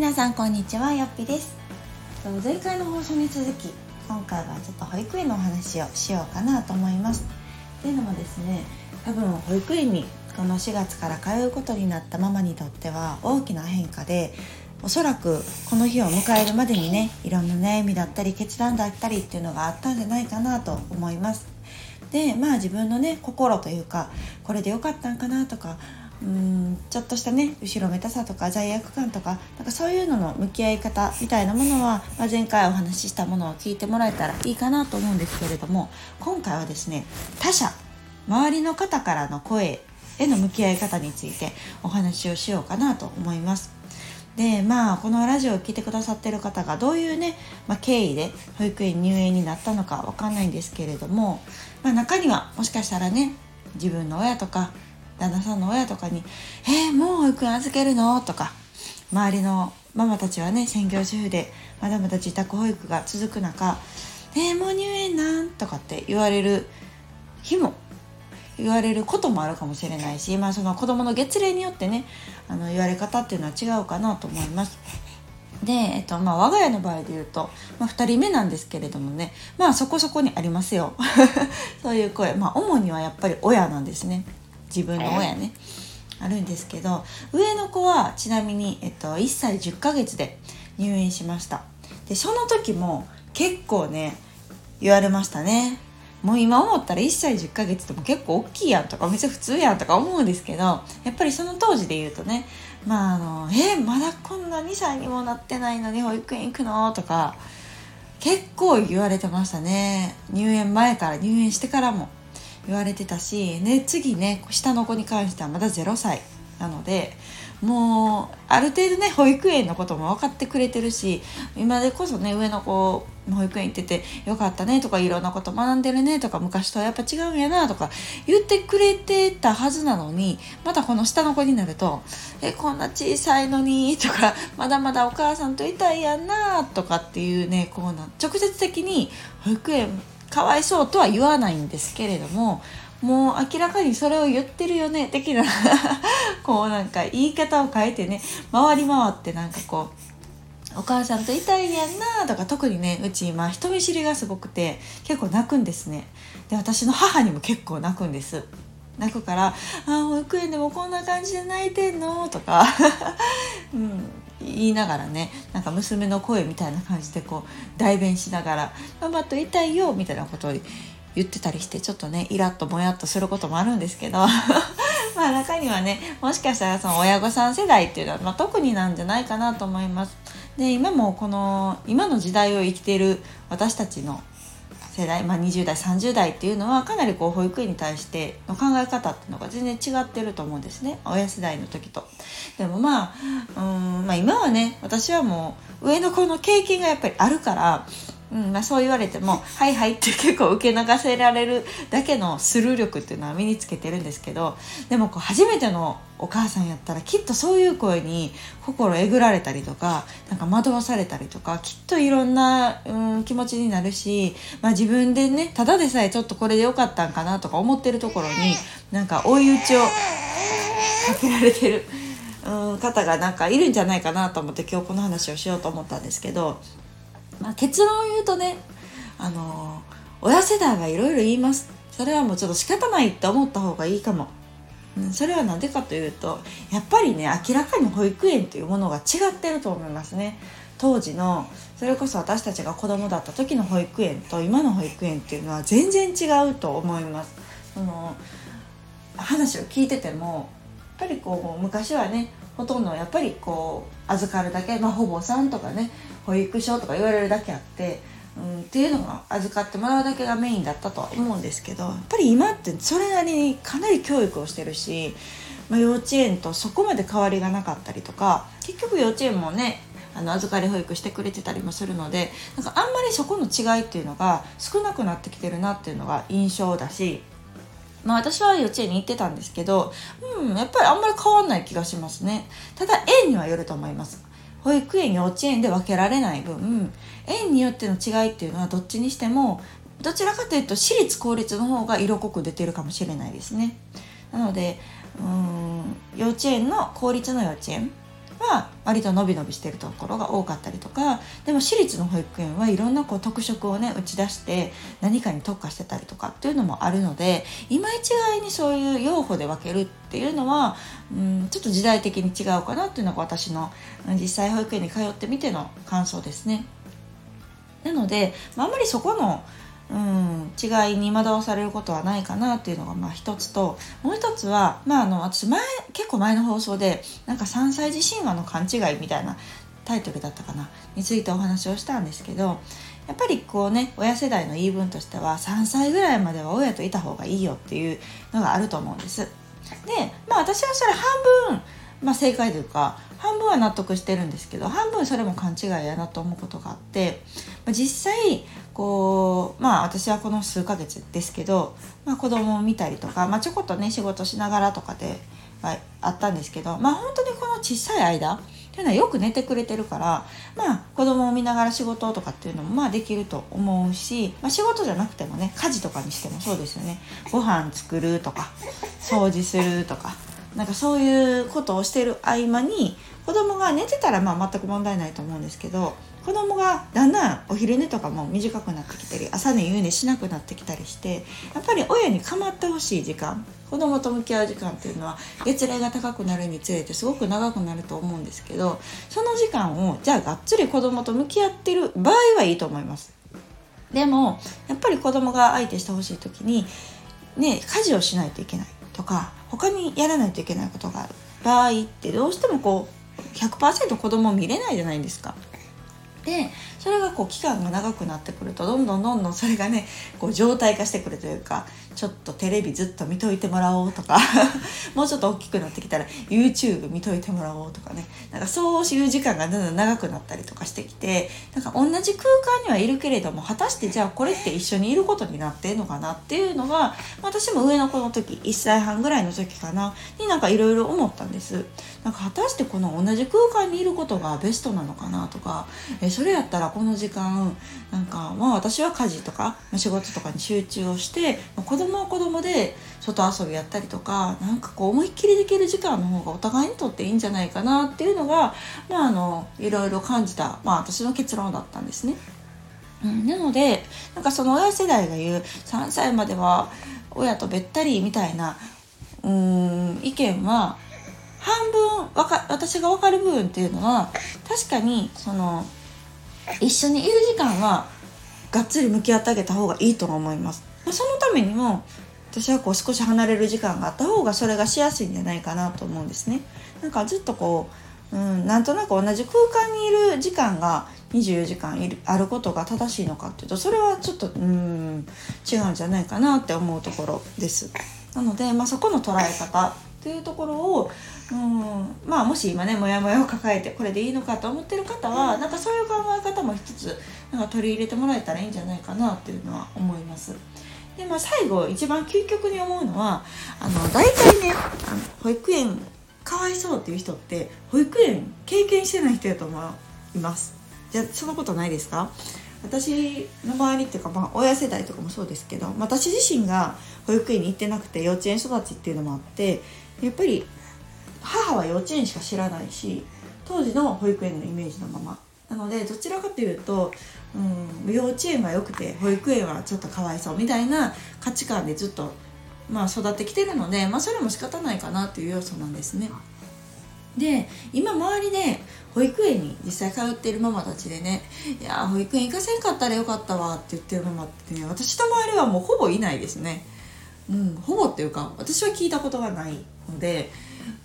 皆さんこんにちはよっぴです。前回の放送に続き今回はちょっと保育園のお話をしようかなと思います。っていうのもですね多分保育園にこの4月から通うことになったママにとっては大きな変化でおそらくこの日を迎えるまでにねいろんな悩みだったり決断だったりっていうのがあったんじゃないかなと思います。でまあ自分のね心というかこれでよかったんかなとかうんちょっとしたね後ろめたさとか罪悪感とかなんかそういうのの向き合い方みたいなものは、まあ、前回お話ししたものを聞いてもらえたらいいかなと思うんですけれども今回はですね他者周りの方からの声への向き合い方についてお話をしようかなと思います。でまあこのラジオを聴いてくださってる方がどういうね、まあ、経緯で保育園入園になったのかわかんないんですけれども、まあ、中にはもしかしたらね自分の親とか旦那さんの親とかに「えー、もう保育園預けるの?」とか周りのママたちはね専業主婦でまだまだ自宅保育が続く中「えー、もう入園なん?」とかって言われる日も言われることもあるかもしれないし、まあ、その子どもの月齢によってねあの言われ方っていうのは違うかなと思います。で、えっとまあ、我が家の場合で言うと、まあ、2人目なんですけれどもねまあそこそこにありますよ そういう声まあ主にはやっぱり親なんですね自分の親ね。あるんですけど上の子はちなみに、えっと、1歳10ヶ月で入院しました。でその時も結構ね言われましたね。もう今思ったら1歳10ヶ月でも結構大きいやんとかめっちゃ普通やんとか思うんですけどやっぱりその当時で言うとねまああの「えまだこんな2歳にもなってないのに保育園行くの?」とか結構言われてましたね。入園前から入園してからも。言われてたし、ね、次ね下の子に関してはまだ0歳なのでもうある程度ね保育園のことも分かってくれてるし今でこそね上の子保育園行っててよかったねとかいろんなこと学んでるねとか昔とはやっぱ違うんやなとか言ってくれてたはずなのにまたこの下の子になると「えこんな小さいのに」とか「まだまだお母さんといたいやんな」とかっていうねこうな直接的に保育園かわいそうとは言わないんですけれどももう明らかにそれを言ってるよね的な こうなんか言い方を変えてね回り回ってなんかこうお母さんといたいやんなとか特にねうち今人見知りがすごくて結構泣くんですねで私の母にも結構泣くんです泣くから「あ保育園でもこんな感じで泣いてんの?」とか、うん、言いながらねなんか娘の声みたいな感じでこう代弁しながら「ママといたいよ」みたいなことを言ってたりしてちょっとねイラッともやっとすることもあるんですけど まあ中にはねもしかしたらその親御さん世代っていうのは、まあ、特になんじゃないかなと思います。で今もこの今の時代を生きている私たちの世代、まあ、20代30代っていうのはかなりこう保育園に対しての考え方っていうのが全然違ってると思うんですね親世代の時と。でもまあうん、まあ、今はね私はもう上の子の経験がやっぱりあるからうんまあ、そう言われても「はいはい」って結構受け流せられるだけのスルー力っていうのは身につけてるんですけどでもこう初めてのお母さんやったらきっとそういう声に心えぐられたりとかなんか惑わされたりとかきっといろんな、うん、気持ちになるし、まあ、自分でねただでさえちょっとこれでよかったんかなとか思ってるところになんか追い打ちをかけられてる。うん、方がなんかいるんじゃないかなと思って今日この話をしようと思ったんですけどまあ、結論を言うとねあの親世代がいろいろ言いますそれはもうちょっと仕方ないって思った方がいいかも、うん、それは何でかというとやっぱりね明らかに保育園というものが違ってると思いますね。当時のそれこそ私たちが子供だった時の保育園と今の保育園っていうのは全然違うと思います。その話を聞いててもやっぱりこう昔はねほとんどやっぱりこう預かるだけ、まあ、保母さんとかね保育所とか言われるだけあって、うん、っていうのが預かってもらうだけがメインだったとは思うんですけどやっぱり今ってそれなりにかなり教育をしてるし、まあ、幼稚園とそこまで変わりがなかったりとか結局幼稚園もねあの預かり保育してくれてたりもするのでなんかあんまりそこの違いっていうのが少なくなってきてるなっていうのが印象だしまあ私は幼稚園に行ってたんですけど、うん、やっぱりあんまり変わんない気がしますね。ただ園にはよると思います。保育園幼稚園で分けられない分園によっての違いっていうのはどっちにしてもどちらかというと私立公立の方が色濃く出てるかもしれないですね。なのでうん幼稚園の公立の幼稚園は割と伸び伸びしてるところが多かったりとかでも私立の保育園はいろんなこう特色をね打ち出して何かに特化してたりとかっていうのもあるので今一概にそういう用法で分けるっていうのは、うん、ちょっと時代的に違うかなっていうのが私の実際保育園に通ってみての感想ですね。なので、まあ、あんまりそこのうん、違いに惑わされることはないかなっていうのがまあ一つともう一つは、まあ、あの私前結構前の放送でなんか3歳児神話の勘違いみたいなタイトルだったかなについてお話をしたんですけどやっぱりこうね親世代の言い分としては3歳ぐらいまでは親といた方がいいよっていうのがあると思うんです。でまあ私はそれ半分、まあ、正解というか半分は納得してるんですけど半分それも勘違いやなと思うことがあって、まあ、実際こうまあ私はこの数ヶ月ですけど、まあ、子供を見たりとか、まあ、ちょこっとね仕事しながらとかで、まあ、あったんですけどまあ本当にこの小さい間っていうのはよく寝てくれてるからまあ子供を見ながら仕事とかっていうのもまあできると思うし、まあ、仕事じゃなくてもね家事とかにしてもそうですよね。ご飯作るとか掃除するとかなんかそういうことをしてる合間に子供が寝てたらまあ全く問題ないと思うんですけど子供がだんだんお昼寝とかも短くなってきたり朝寝夕寝しなくなってきたりしてやっぱり親に構ってほしい時間子供と向き合う時間っていうのは月齢が高くなるにつれてすごく長くなると思うんですけどその時間をじゃあがっつり子供と向き合ってる場合はいいと思います。でもやっぱり子供が相手してほしい時にね家事をしないといけないとか他にやらないといけないことがある場合ってどうしてもこう100%子供を見れないじゃないですか。でそれがこう期間が長くなってくるとどんどんどんどんそれがねこう状態化してくるというかちょっとテレビずっと見といてもらおうとか もうちょっと大きくなってきたら YouTube 見といてもらおうとかねなんかそういう時間がだんだん長くなったりとかしてきてなんか同じ空間にはいるけれども果たしてじゃあこれって一緒にいることになってんのかなっていうのが私も上の子の時1歳半ぐらいの時かなになんかいろいろ思ったんです。なんか果たしてこの同じ空間にいることがベストなのかなとかえそれやったらこの時間なんかまあ私は家事とか仕事とかに集中をして子供は子供で外遊びやったりとかなんかこう思いっきりできる時間の方がお互いにとっていいんじゃないかなっていうのがまああのいろいろ感じた、まあ、私の結論だったんですね。うん、なのでなんかその親世代が言う3歳までは親とべったりみたいなうん意見は半分わか私が分かる部分っていうのは確かにその一緒にいる時間はがっつり向き合ってあげた方がいいと思います。まそのためにも私はこう少し離れる時間があった方がそれがしやすいんじゃないかなと思うんですね。なんかずっとこう、うん、なんとなく同じ空間にいる時間が24時間いるあることが正しいのかっていうとそれはちょっとうん違うんじゃないかなって思うところです。なので、まあ、そこの捉え方っていうところを、うん、まあもし今ねモヤモヤを抱えてこれでいいのかと思ってる方はなんかそういう考え方も一つなんか取り入れてもらえたらいいんじゃないかなっていうのは思います。でまあ、最後一番究極に思うのはあの大体ねあの保育園かわいそうっていう人って保育園経験してない人やと思います。じゃそんなことないですか？私の周りっていうか、まあ、親世代とかもそうですけど、私自身が保育園に行ってなくて幼稚園育ちっていうのもあってやっぱり母は幼稚園しか知らないし当時の保育園のイメージのままなのでどちらかというと、うん、幼稚園は良くて保育園はちょっとかわいそうみたいな価値観でずっと、まあ、育ってきてるので、まあ、それも仕方ないかなっていう要素なんですね。で今周りで保育園に実際通ってるママたちでね「いや保育園行かせんかったらよかったわ」って言ってるママってね私の周りはもうほぼいないですね。うん、ほぼっていうか私は聞いたことがないので、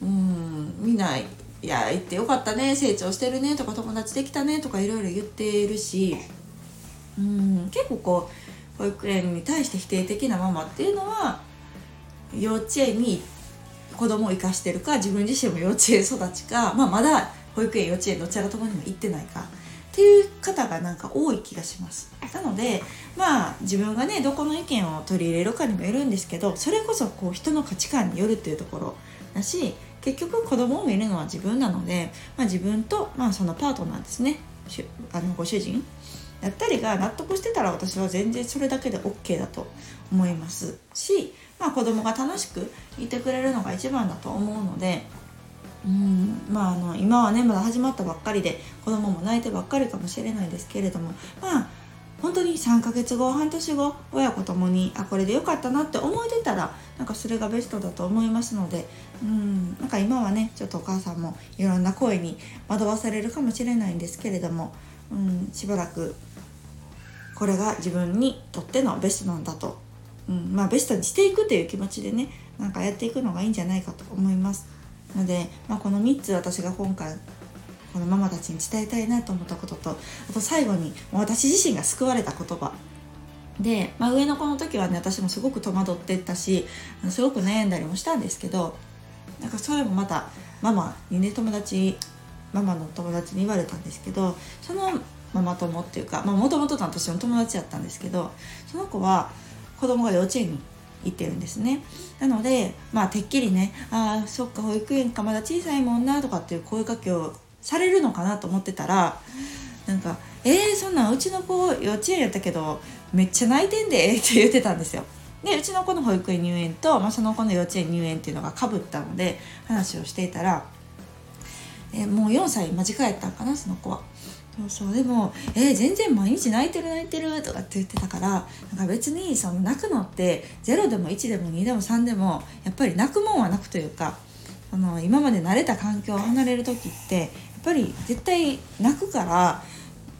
うん、見ない。いや行ってよかったね成長してるねとか友達できたねとかいろいろ言ってるしうん結構こう保育園に対して否定的なママっていうのは幼稚園に子供を生かしてるか自分自身も幼稚園育ちか、まあ、まだ保育園幼稚園どちらともにも行ってないかっていう方がなんか多い気がします。なのでまあ自分がねどこの意見を取り入れるかにもよるんですけどそれこそこう人の価値観によるっていうところだし結局子供を見るのは自分なので、まあ、自分と、まあ、そのパートナーですね。あのご主人だったりが納得してたら私は全然それだけで OK だと思いますし、まあ、子供が楽しくいてくれるのが一番だと思うので、うん。まあ、あの今はねまだ始まったばっかりで子供も泣いてばっかりかもしれないですけれどもまあ本当に3ヶ月後半年後親子ともにあこれでよかったなって思えてたらなんかそれがベストだと思いますのでうん。なんか今はねちょっとお母さんもいろんな声に惑わされるかもしれないんですけれども、うん、しばらくこれが自分にとってのベストなんだと、うん。まあ、ベストにしていくという気持ちでねなんかやっていくのがいいんじゃないかと思います。ので、まあ、この3つ私が今回このママたちに伝えたいなと思ったこととあと最後に私自身が救われた言葉。で、まあ、上の子の時はね私もすごく戸惑ってったしすごく悩んだりもしたんですけどなんかそれもまたママにね友達ママの友達に言われたんですけどそのママ友っていうかもともとの私の友達やったんですけどその子は子供が幼稚園に行ってるんですねなのでまあてっきりね「ああそっか保育園かまだ小さいもんな」とかっていう声かけをされるのかなと思ってたらなんか「えー、そんなんうちの子幼稚園やったけどめっちゃ泣いてんで」って言ってたんですよ。でうちの子の保育園入園と、まあ、その子の幼稚園入園っていうのがかぶったので話をしていたら、えー、もう4歳間近やったんかなその子は。そうそうでも「えー、全然毎日泣いてる泣いてる」とかって言ってたからなんか別にその泣くのって0でも1でも2でも3でもやっぱり泣くもんは泣くというかその今まで慣れた環境を離れる時ってやっぱり絶対泣くから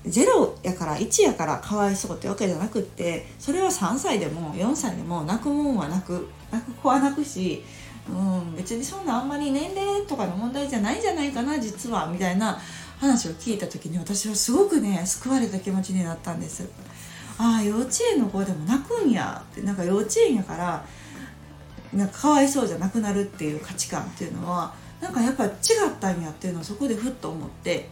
0やから1やからかわいそうってわけじゃなくってそれは3歳でも4歳でも泣くもんは泣く。泣く子は泣くし、うん、別にそんなあんまり年齢とかの問題じゃないんじゃないかな実はみたいな話を聞いた時に私はすごくね救われた気持ちになったんです。ああ幼稚園の子でも泣くんやってなんか幼稚園やからなんかかわいそうじゃなくなるっていう価値観っていうのはなんかやっぱ違ったんやっていうのをそこでふっと思って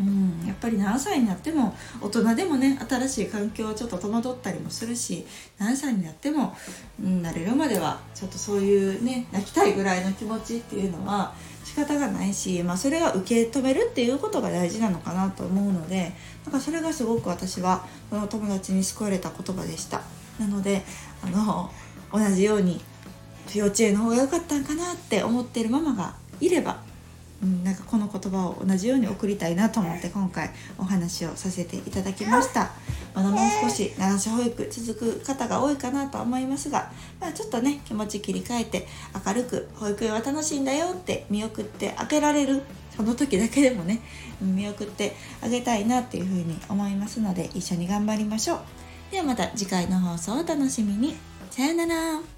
うん、やっぱり何歳になっても大人でもね新しい環境をちょっと戸惑ったりもするし何歳になっても、うん、慣れるまではちょっとそういうね泣きたいぐらいの気持ちっていうのは仕方がないし、まあ、それは受け止めるっていうことが大事なのかなと思うのでなんかそれがすごく私はこの友達に救われた言葉でした。なのであの同じように幼稚園の方が良かったんかなって思ってるママがいればうん、なんかこの言葉を同じように送りたいなと思って今回お話をさせていただきました。まだもう少し流し保育続く方が多いかなとは思いますが、まあ、ちょっとね気持ち切り替えて明るく保育園は楽しいんだよって見送って開けられるその時だけでもね見送ってあげたいなっていうふうに思いますので一緒に頑張りましょう。ではまた次回の放送をお楽しみに。さよなら